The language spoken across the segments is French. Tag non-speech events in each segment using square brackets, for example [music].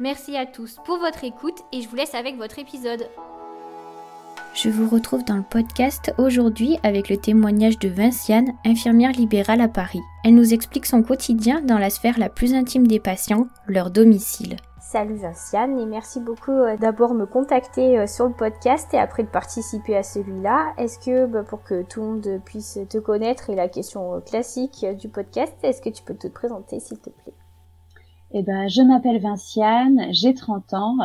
Merci à tous pour votre écoute et je vous laisse avec votre épisode. Je vous retrouve dans le podcast aujourd'hui avec le témoignage de Vinciane, infirmière libérale à Paris. Elle nous explique son quotidien dans la sphère la plus intime des patients, leur domicile. Salut Vinciane et merci beaucoup euh, d'abord me contacter euh, sur le podcast et après de participer à celui-là. Est-ce que bah, pour que tout le monde puisse te connaître et la question euh, classique du podcast, est-ce que tu peux te présenter s'il te plaît? Eh ben, je m'appelle Vinciane, j'ai 30 ans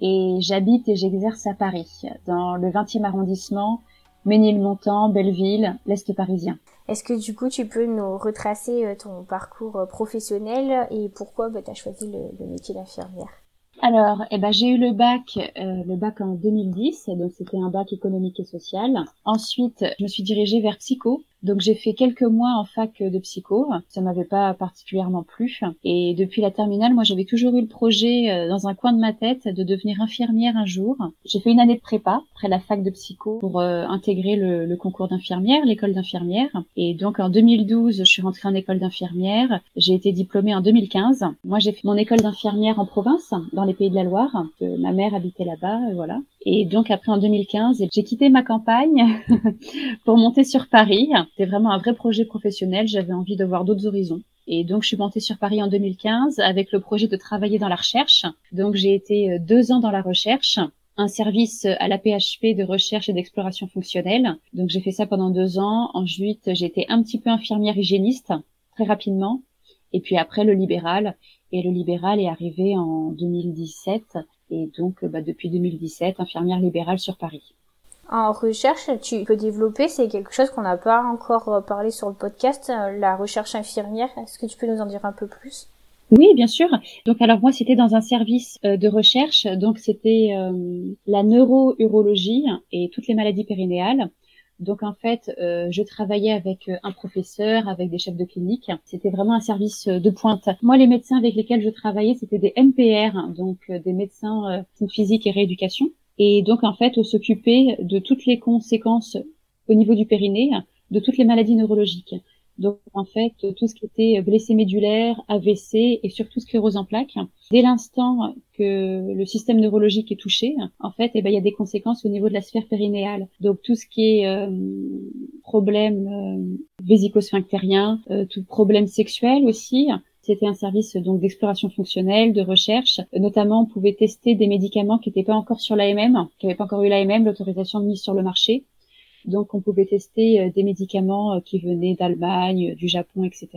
et j'habite et j'exerce à Paris, dans le 20e arrondissement, Ménilmontant, Belleville, l'Est parisien. Est-ce que du coup tu peux nous retracer euh, ton parcours euh, professionnel et pourquoi bah, tu as choisi le, métier d'infirmière? Alors, eh ben, j'ai eu le bac, euh, le bac en 2010, donc c'était un bac économique et social. Ensuite, je me suis dirigée vers psycho, donc j'ai fait quelques mois en fac de psycho, ça m'avait pas particulièrement plu. Et depuis la terminale, moi j'avais toujours eu le projet euh, dans un coin de ma tête de devenir infirmière un jour. J'ai fait une année de prépa après la fac de psycho pour euh, intégrer le, le concours d'infirmière, l'école d'infirmière. Et donc en 2012, je suis rentrée en école d'infirmière. J'ai été diplômée en 2015. Moi j'ai fait mon école d'infirmière en province, dans les Pays de la Loire. Que ma mère habitait là-bas, voilà. Et donc après en 2015, j'ai quitté ma campagne [laughs] pour monter sur Paris. C'était vraiment un vrai projet professionnel. J'avais envie de voir d'autres horizons. Et donc, je suis montée sur Paris en 2015 avec le projet de travailler dans la recherche. Donc, j'ai été euh, deux ans dans la recherche, un service à la PHP de recherche et d'exploration fonctionnelle. Donc, j'ai fait ça pendant deux ans. Ensuite, j'ai été un petit peu infirmière hygiéniste, très rapidement. Et puis après, le libéral. Et le libéral est arrivé en 2017 et donc bah, depuis 2017, infirmière libérale sur Paris. En recherche, tu peux développer, c'est quelque chose qu'on n'a pas encore euh, parlé sur le podcast, euh, la recherche infirmière. Est-ce que tu peux nous en dire un peu plus? Oui, bien sûr. Donc alors moi c'était dans un service euh, de recherche, donc c'était la neurourologie et toutes les maladies périnéales. Donc en fait, euh, je travaillais avec euh, un professeur, avec des chefs de clinique. C'était vraiment un service euh, de pointe. Moi, les médecins avec lesquels je travaillais, c'était des MPR, donc des médecins de physique et rééducation. Et donc en fait, on s'occupait de toutes les conséquences au niveau du périnée, de toutes les maladies neurologiques. Donc en fait, tout ce qui était blessé médulaire, AVC et surtout sclérose en plaques, dès l'instant que le système neurologique est touché, en fait, eh ben, il y a des conséquences au niveau de la sphère périnéale. Donc tout ce qui est euh, problème euh, vésico-sphinctérien, euh, tout problème sexuel aussi, c'était un service donc d'exploration fonctionnelle, de recherche. Notamment, on pouvait tester des médicaments qui n'étaient pas encore sur l'AMM, qui n'avaient pas encore eu l'AMM, l'autorisation de mise sur le marché. Donc, on pouvait tester euh, des médicaments euh, qui venaient d'Allemagne, du Japon, etc.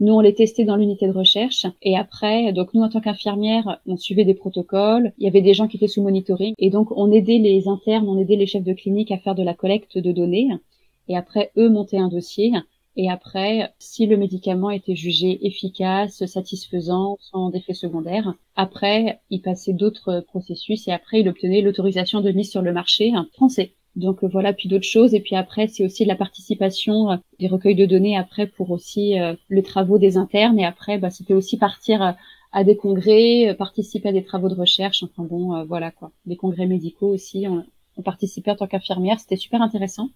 Nous, on les testait dans l'unité de recherche. Et après, donc nous, en tant qu'infirmière, on suivait des protocoles. Il y avait des gens qui étaient sous monitoring. Et donc, on aidait les internes, on aidait les chefs de clinique à faire de la collecte de données. Et après, eux montaient un dossier. Et après, si le médicament était jugé efficace, satisfaisant, sans effet secondaire, après, il passait d'autres processus et après, il obtenait l'autorisation de mise sur le marché français. Donc euh, voilà, puis d'autres choses. Et puis après, c'est aussi la participation euh, des recueils de données après pour aussi euh, les travaux des internes. Et après, bah, c'était aussi partir à des congrès, participer à des travaux de recherche. Enfin bon, voilà quoi. Des congrès médicaux aussi. On, on participait en tant qu'infirmière. C'était super intéressant.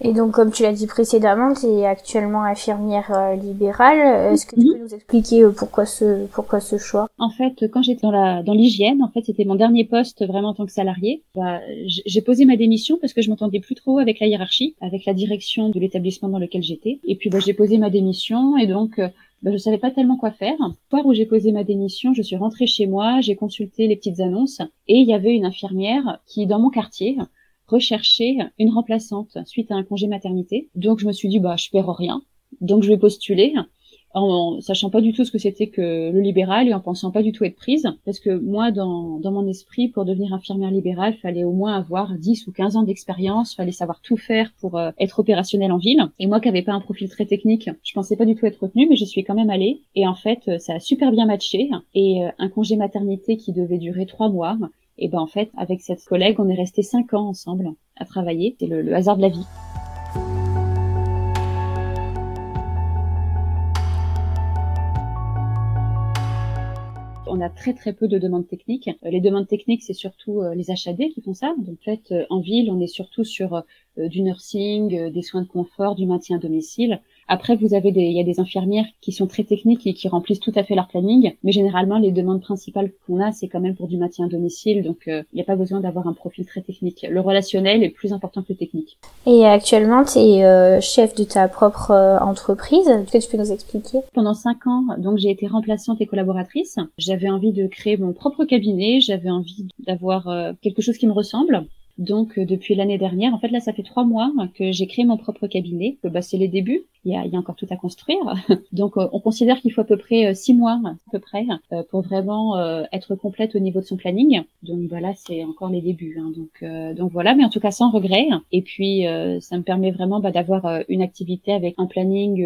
Et donc, comme tu l'as dit précédemment, tu es actuellement infirmière euh, libérale. Euh, est-ce que tu mhm. peux nous expliquer euh, pourquoi ce pourquoi ce choix? En fait, quand j'étais dans la dans l'hygiène, en fait, c'était mon dernier poste vraiment en tant que salarié. Bah, j'ai posé ma démission parce que je m'entendais plus trop avec la hiérarchie, avec la direction de l'établissement dans lequel j'étais. Et puis, bah, j'ai posé ma démission et donc. Bah, je savais pas tellement quoi faire. Le où j'ai posé ma démission, je suis rentrée chez moi, j'ai consulté les petites annonces et il y avait une infirmière qui, dans mon quartier, rechercher une remplaçante suite à un congé maternité. Donc je me suis dit bah je perds rien, donc je vais postuler en sachant pas du tout ce que c'était que le libéral et en pensant pas du tout être prise. Parce que moi dans, dans mon esprit pour devenir infirmière libérale fallait au moins avoir 10 ou 15 ans d'expérience. Fallait savoir tout faire pour euh, être opérationnel en ville. Et moi qui avais pas un profil très technique je pensais pas du tout être retenue mais je suis quand même allée. Et en fait ça a super bien matché. Et euh, un congé maternité qui devait durer trois mois Et ben en fait, avec cette collègue, on est resté cinq ans ensemble à travailler. C'est le hasard de la vie. on a très très peu de demandes techniques. Euh, les demandes techniques, c'est surtout euh, les HAD qui font ça. Donc, en fait, euh, en ville, on est surtout sur du nursing, des soins de confort, du maintien à domicile. Après, vous avez des, il y a des infirmières qui sont très techniques et qui remplissent tout à fait leur planning, mais généralement les demandes principales qu'on a, c'est quand même pour du maintien à domicile, donc euh, il n'y a pas besoin d'avoir un profil très technique. Le relationnel est plus important que le technique. Et actuellement, tu es euh, chef de ta propre euh, entreprise. Est-ce que tu peux nous expliquer? Pendant cinq ans, donc j'ai été remplaçante et collaboratrice. J'avais envie de créer mon propre cabinet. J'avais envie d'avoir quelque chose qui me ressemble. Donc euh, depuis l'année dernière, en fait là ça fait trois mois que j'ai créé mon propre cabinet. Bah, c'est les débuts, il y, a, y a encore tout à construire. [laughs] Donc euh, on considère qu'il faut à peu près euh, six mois à peu près pour vraiment être complète au niveau de son planning. Donc voilà, c'est encore les débuts. Hein. Donc donc voilà, mais en tout cas sans regret. Et puis ça me permet vraiment bah, d'avoir une activité avec un planning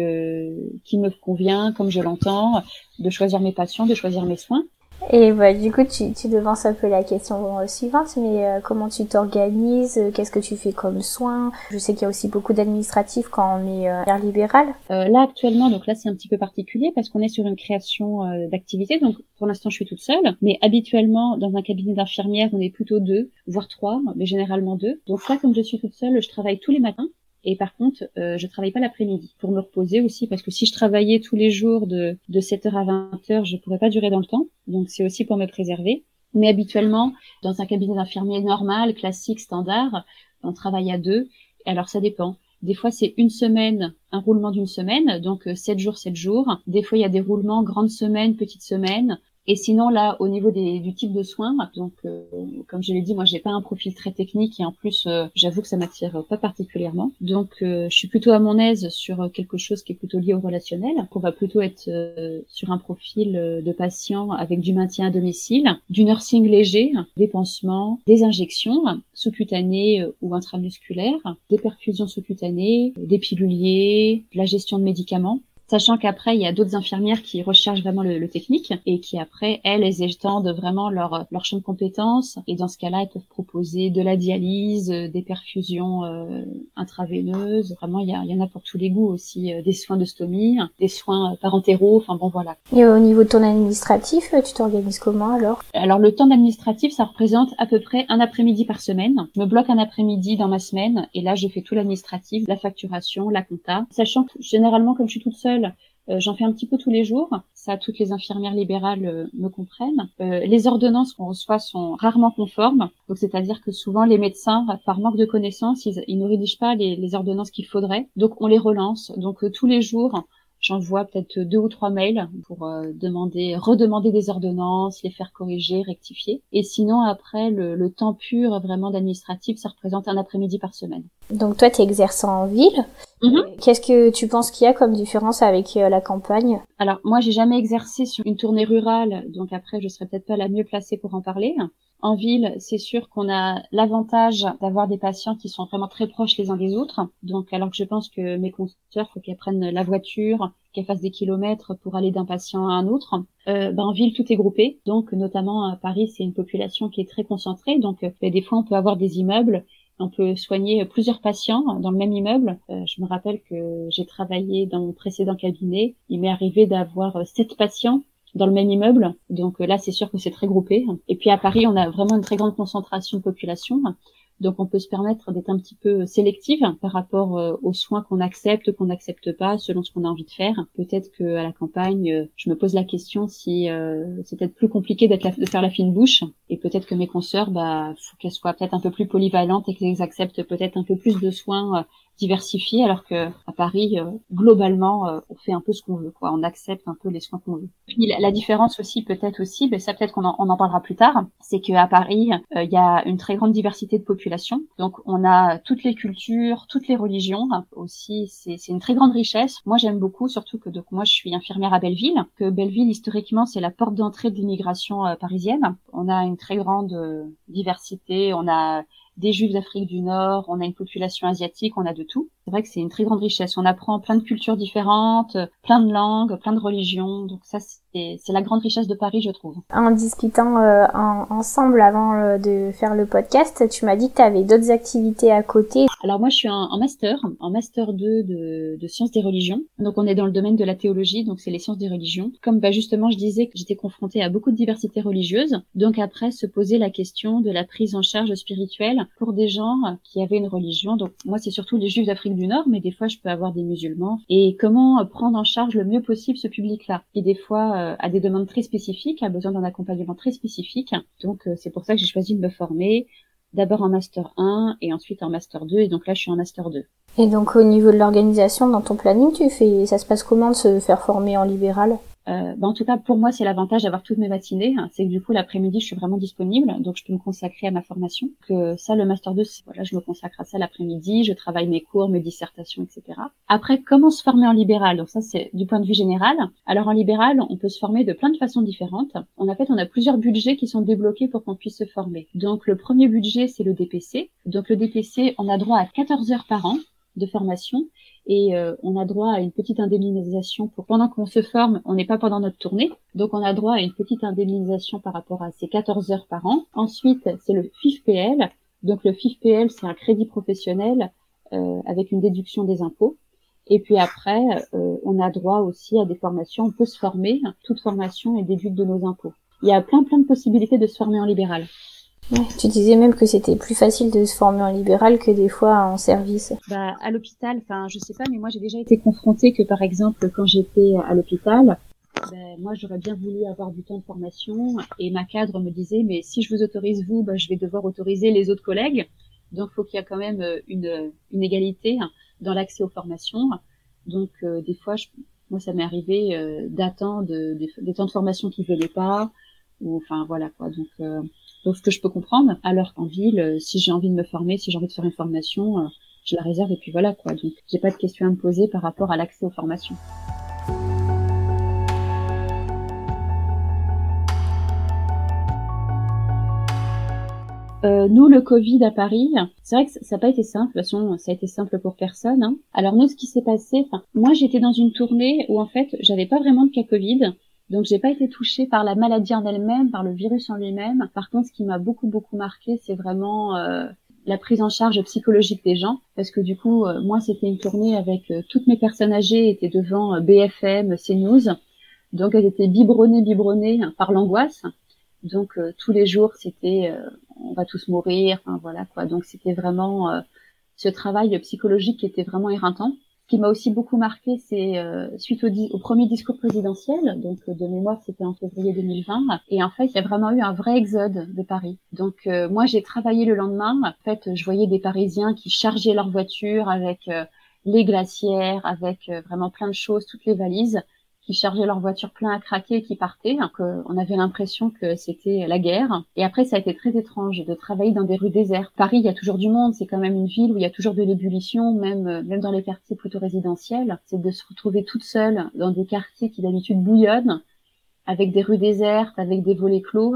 qui me convient, comme je l'entends, de choisir mes passions, de choisir mes soins. Et bah, du coup, tu, tu devances un peu la question euh, suivante, mais euh, comment tu t'organises Qu'est-ce que tu fais comme soins Je sais qu'il y a aussi beaucoup d'administratifs quand on est euh, libéral. Euh, là, actuellement, donc là, c'est un petit peu particulier parce qu'on est sur une création euh, d'activité. Donc, pour l'instant, je suis toute seule. Mais habituellement, dans un cabinet d'infirmière, on est plutôt deux, voire trois, mais généralement deux. Donc là, comme je suis toute seule, je travaille tous les matins. Et par contre, euh, je travaille pas l'après-midi pour me reposer aussi parce que si je travaillais tous les jours de, de 7h à 20h, je pourrais pas durer dans le temps. Donc c'est aussi pour me préserver. Mais habituellement, dans un cabinet d'infirmier normal, classique, standard, on travaille à deux. Alors ça dépend. Des fois, c'est une semaine, un roulement d'une semaine, donc 7 euh, jours, 7 jours. Des fois, il y a des roulements grande semaine, petite semaine. Et sinon, là, au niveau des, du type de soins, donc euh, comme je l'ai dit, moi, j'ai pas un profil très technique et en plus, euh, j'avoue que ça m'attire pas particulièrement. Donc, euh, je suis plutôt à mon aise sur quelque chose qui est plutôt lié au relationnel. On va plutôt être sur un profil de patient avec du maintien à domicile, du nursing léger, des pansements, des injections sous-cutanées ou intramusculaires, des perfusions sous-cutanées, des piluliers, la gestion de médicaments sachant qu'après il y a d'autres infirmières qui recherchent vraiment le, technique et qui après elles elles étendent vraiment leur leur champ de compétences. Et dans ce cas-là elles peuvent proposer de la dialyse, des perfusions euh, intraveineuses, vraiment il y, a, il y en a pour tous les goûts aussi, euh, des soins de stomie, des soins parentéraux, enfin bon voilà. Et au niveau de ton administratif, tu t'organises comment alors? Alors le temps administratif ça représente à peu près un après-midi par semaine. Je me bloque un après-midi dans ma semaine et là je fais tout l'administratif, la facturation, la compta, sachant que généralement comme je suis toute seule euh, j'en fais un petit peu tous les jours. Ça, toutes les infirmières libérales euh, me comprennent. Euh, les ordonnances qu'on reçoit sont rarement conformes. Donc, c'est-à-dire que souvent, les médecins, par manque de connaissances, ils, ne rédigent pas les, les ordonnances qu'il faudrait. Donc, on les relance. Donc, tous les jours, j'envoie peut-être deux ou trois mails pour demander, redemander des ordonnances, les faire corriger, rectifier. Et sinon, après, le, le temps pur vraiment d'administratif, ça représente un après-midi par semaine. Donc toi, tu exerces en ville. Mhm. Qu'est-ce que tu penses qu'il y a comme différence avec euh, la campagne? Alors moi, j'ai jamais exercé sur une tournée rurale, donc après, je serais peut-être pas la mieux placée pour en parler. En ville, c'est sûr qu'on a l'avantage d'avoir des patients qui sont vraiment très proches les uns des autres. Donc, alors que je pense que mes consulteurs, faut qu'elles prennent la voiture, qu'elles fassent des kilomètres pour aller d'un patient à un autre. Euh, ben, en ville, tout est groupé. Donc, notamment à Paris, c'est une population qui est très concentrée. Donc, euh, des fois, on peut avoir des immeubles on peut soigner plusieurs patients dans le même immeuble. Euh, je me rappelle que j'ai travaillé dans mon précédent cabinet. Il m'est arrivé d'avoir euh, sept patients dans le même immeuble. Donc euh, là, c'est sûr que c'est très groupé. Et puis à Paris, on a vraiment une très grande concentration de population. Donc on peut se permettre d'être un petit peu sélective par rapport euh, aux soins qu'on accepte, qu'on n'accepte pas, selon ce qu'on a envie de faire. Peut-être que à la campagne, euh, je me pose la question si euh, c'est peut-être plus compliqué de faire la fine bouche, et peut-être que mes consoeurs, bah, faut qu'elles soient peut-être un peu plus polyvalentes et qu'elles acceptent peut-être un peu plus de soins diversifié alors que à Paris euh, globalement euh, on fait un peu ce qu'on veut quoi. On accepte un peu les soins qu'on veut. La, différence aussi peut-être aussi mais ça peut-être qu'on en, on en parlera plus tard c'est qu'à Paris euh, il y a une très grande diversité de population. Donc on a toutes les cultures toutes les religions aussi c'est une très grande richesse. Moi j'aime beaucoup surtout que donc moi je suis infirmière à Belleville que Belleville historiquement c'est la porte d'entrée de l'immigration parisienne. On a une très grande diversité. On a des juifs d'Afrique du Nord, on a une population asiatique, on a de tout. C'est vrai que c'est une très grande richesse. On apprend plein de cultures différentes, plein de langues, plein de religions. Donc ça, c'est la grande richesse de Paris, je trouve. En discutant euh, ensemble avant euh, de faire le podcast, tu m'as dit que tu avais d'autres activités à côté. Alors moi, je suis en, master, en master 2 de, de, sciences des religions. Donc on est dans le domaine de la théologie, donc c'est les sciences des religions. Comme bah, justement, je disais que j'étais confrontée à beaucoup de diversité religieuse. Donc après, se poser la question de la prise en charge spirituelle pour des gens qui avaient une religion. Donc moi, c'est surtout les juifs d'Afrique du Nord, mais des fois, je peux avoir des musulmans. Et comment prendre en charge le mieux possible ce public-là. Et des fois, euh, a des demandes très spécifiques, a besoin d'un accompagnement très spécifique. Donc euh, c'est pour ça que j'ai choisi de me former d'abord en master 1 et ensuite en master 2 et donc là je suis en master 2. Et donc au niveau de l'organisation dans ton planning, tu fais ça se passe comment de se faire former en libéral? Euh, bah, en tout cas, pour moi, c'est l'avantage d'avoir toutes mes matinées. C'est que du coup, l'après-midi, je suis vraiment disponible, donc je peux me consacrer à ma formation. Que ça, le master 2, voilà, je me consacre à ça l'après-midi. Je travaille mes cours, mes dissertations, etc. Après, comment se former en libéral? Donc ça, c'est du point de vue général. Alors en libéral, on peut se former de plein de façons différentes. En fait, on a plusieurs budgets qui sont débloqués pour qu'on puisse se former. Donc le premier budget, c'est le DPC. Donc le DPC, on a droit à 14 heures par an de formation et euh, on a droit à une petite indemnisation pour pendant qu'on se forme, on n'est pas pendant notre tournée, donc on a droit à une petite indemnisation par rapport à ces 14 heures par an. Ensuite, c'est le FIFPL. Donc le FIFPL, c'est un crédit professionnel euh, avec une déduction des impôts. Et puis après, euh, on a droit aussi à des formations. On peut se former. Toute formation est déduite de nos impôts. Il y a plein plein de possibilités de se former en libéral tu disais même que c'était plus facile de se former en libéral que des fois en service. Bah, à l'hôpital, enfin, je sais pas, mais moi j'ai déjà été confrontée que par exemple, quand j'étais à l'hôpital, ben, moi j'aurais bien voulu avoir du temps de formation et ma cadre me disait, mais si je vous autorise vous, ben, je vais devoir autoriser les autres collègues. Donc, faut qu'il y ait quand même euh, une, une égalité dans l'accès aux formations. Donc, euh, des fois, je, moi, ça m'est arrivé euh, d'attendre des, temps de formation qu'ils veulent pas, ou enfin voilà quoi. Donc, donc, ce que je peux comprendre, alors qu'en ville, euh, si j'ai envie de me former, si j'ai envie de faire une formation, euh, je la réserve et puis voilà quoi. Donc, j'ai pas de questions à me poser par rapport à l'accès aux formations. Euh, nous, le Covid à Paris, c'est vrai que ça n'a pas été simple. De toute façon, ça a été simple pour personne. Hein. Alors nous, ce qui s'est passé, moi, j'étais dans une tournée où en fait, j'avais pas vraiment de cas Covid. Donc j'ai pas été touchée par la maladie en elle-même, par le virus en lui-même. Par contre, ce qui m'a beaucoup beaucoup marqué, c'est vraiment euh, la prise en charge psychologique des gens, parce que du coup, euh, moi c'était une tournée avec euh, toutes mes personnes âgées étaient devant BFM, CNews, donc elles étaient biberonnées, biberonnées par l'angoisse. Donc tous les jours c'était on va tous mourir, enfin voilà quoi. Donc c'était vraiment ce travail psychologique qui était vraiment éreintant. Qui m'a aussi beaucoup marqué, c'est euh, suite au, au, premier discours présidentiel, donc euh, de mémoire c'était en février 2020, et en fait il y a vraiment eu un vrai exode de Paris. Donc euh, moi j'ai travaillé le lendemain, en fait je voyais des Parisiens qui chargeaient leurs voitures avec les glacières, avec vraiment plein de choses, toutes les valises, qui chargeaient leur voiture plein à craquer et qui partaient. Donc, on avait l'impression que c'était la guerre. Et après, ça a été très étrange de travailler dans des rues désertes. Paris, il y a toujours du monde. C'est quand même une ville où il y a toujours de l'ébullition, même, même dans les quartiers plutôt résidentiels. C'est de se retrouver toute seule dans des quartiers qui d'habitude bouillonnent, avec des rues désertes, avec des volets clos.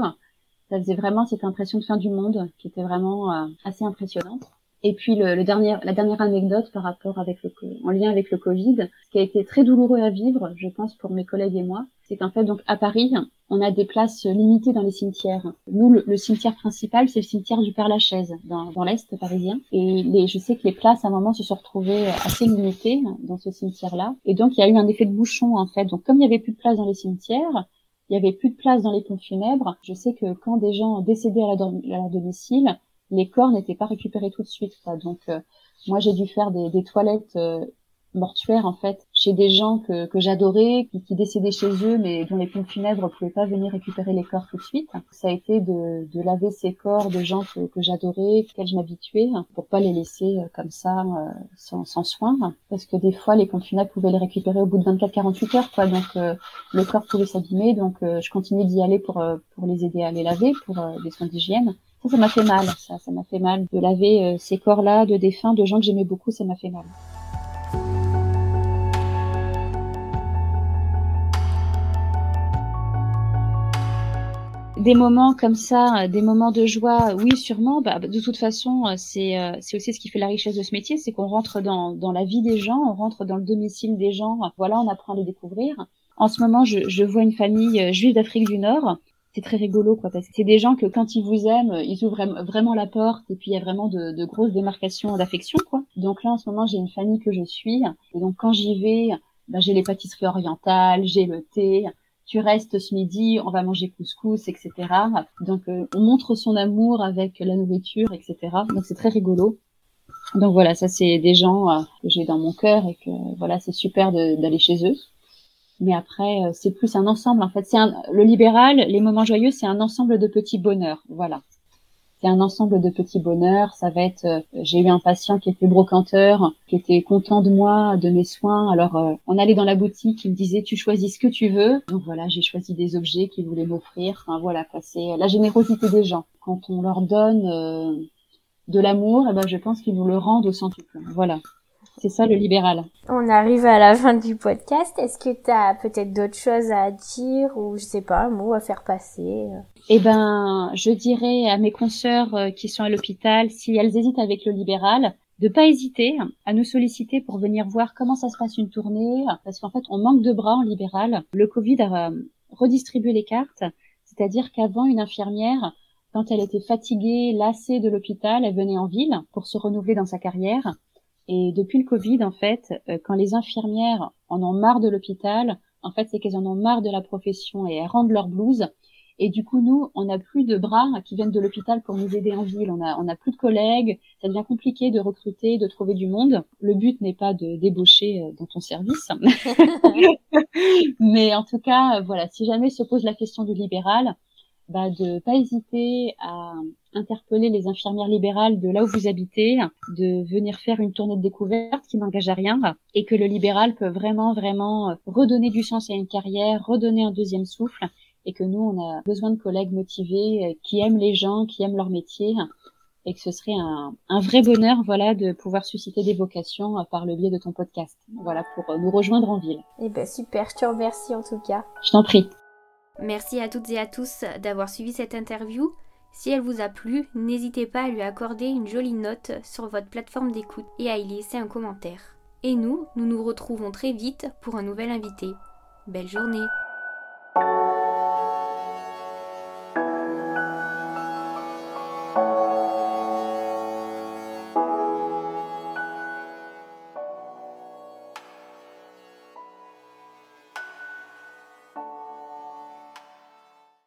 Ça faisait vraiment cette impression de fin du monde qui était vraiment euh, assez impressionnante. Et puis le, le, dernier, la dernière anecdote par rapport avec le, en lien avec le Covid, ce qui a été très douloureux à vivre, je pense pour mes collègues et moi, c'est qu'en fait donc à Paris, on a des places limitées dans les cimetières. Nous, le, cimetière principal, c'est le cimetière du Père Lachaise dans, dans l'est parisien. Et les, je sais que les places à un moment se sont retrouvées assez limitées dans ce cimetière-là. Et donc il y a eu un effet de bouchon en fait. Donc comme il y avait plus de place dans les cimetières, il y avait plus de place dans les ponts funèbres. Je sais que quand des gens décédaient à, à leur domicile, les corps n'étaient pas récupérés tout de suite. Quoi. Donc euh, moi j'ai dû faire des, des toilettes euh, mortuaires en fait chez des gens que, que j'adorais, qui, qui, décédaient chez eux, mais dont les pompes funèbres pouvaient pas venir récupérer les corps tout de suite. Ça a été de, de laver ces corps de gens que, que j'adorais, auxquels je m'habituais, pour pas les laisser euh, comme ça sans, sans soin, parce que des fois les pompes funèbres pouvaient les récupérer au bout de 24-48 heures, quoi. Donc le corps pouvait s'abîmer, donc je continuais d'y aller pour pour les aider à les laver, pour des soins d'hygiène. Ça, ça m'a fait mal. Ça, ça m'a fait mal de laver euh, ces corps-là de défunts, de gens que j'aimais beaucoup. Ça m'a fait mal. des moments comme ça, des moments de joie, oui, sûrement. Bah, de toute façon, c'est c'est aussi ce qui fait la richesse de ce métier, c'est qu'on rentre dans, dans la vie des gens, on rentre dans le domicile des gens. Voilà, on apprend à les découvrir. En ce moment, je, je vois une famille juive d'Afrique du Nord c'est très rigolo quoi parce que c'est des gens que quand ils vous aiment ils ouvrent vraiment la porte et puis il y a vraiment de, grosses démarcations d'affection quoi. Donc là en ce moment j'ai une famille que je suis et donc quand j'y vais ben, j'ai les pâtisseries orientales j'ai le thé tu restes ce midi on va manger couscous etc donc euh, on montre son amour avec la nourriture etc donc c'est très rigolo. Donc voilà ça c'est des gens euh, que j'ai dans mon cœur et que voilà c'est super d'aller chez eux mais après euh, c'est plus un ensemble en fait. C'est le libéral les moments joyeux c'est un ensemble de petits bonheurs. Voilà. C'est un ensemble de petits bonheurs. Ça va être euh, j'ai eu un patient qui était brocanteur qui était content de moi de mes soins. Alors euh, on allait dans la boutique il me disait tu choisis ce que tu veux. Donc voilà j'ai choisi des objets qu'il voulait m'offrir. Enfin voilà c'est la générosité des gens. Quand on leur donne de l'amour eh ben je pense qu'ils nous le rendent au centuple. Voilà c'est ça le libéral. On arrive à la fin du podcast. Est-ce que tu as peut-être d'autres choses à dire ou je sais pas, un mot à faire passer Eh ben, je dirais à mes consoeurs euh, qui sont à l'hôpital, si elles hésitent avec le libéral, de pas hésiter à nous solliciter pour venir voir comment ça se passe une tournée, parce qu'en fait, on manque de bras en libéral. Le Covid a euh, redistribué les cartes, c'est-à-dire qu'avant, une infirmière, quand elle était fatiguée, lassée de l'hôpital, elle venait en ville pour se renouveler dans sa carrière. Et depuis le Covid, en fait, euh, quand les infirmières en ont marre de l'hôpital, en fait, c'est qu'elles en ont marre de la profession et elles rendent leur blouse. Et du coup, nous, on n'a plus de bras qui viennent de l'hôpital pour nous aider en ville. On a, on a plus de collègues. Ça devient compliqué de recruter, de trouver du monde. Le but n'est pas de débaucher euh, dans ton service. [laughs] [laughs] Mais en tout cas, voilà, si jamais se pose la question du libéral, bah, de pas hésiter à interpeller les infirmières libérales de là où vous habitez, de venir faire une tournée de découverte qui n'engage à rien et que le libéral peut vraiment, vraiment redonner du sens à une carrière, redonner un deuxième souffle et que nous, on a besoin de collègues motivés qui aiment les gens, qui aiment leur métier et que ce serait un, un vrai bonheur, voilà, de pouvoir susciter des vocations par le biais de ton podcast. Voilà, pour nous rejoindre en ville. Eh ben, super. Je te remercie en tout cas. Je t'en prie. Merci à toutes et à tous d'avoir suivi cette interview. Si elle vous a plu, n'hésitez pas à lui accorder une jolie note sur votre plateforme d'écoute et à y laisser un commentaire. Et nous, nous nous retrouvons très vite pour un nouvel invité. Belle journée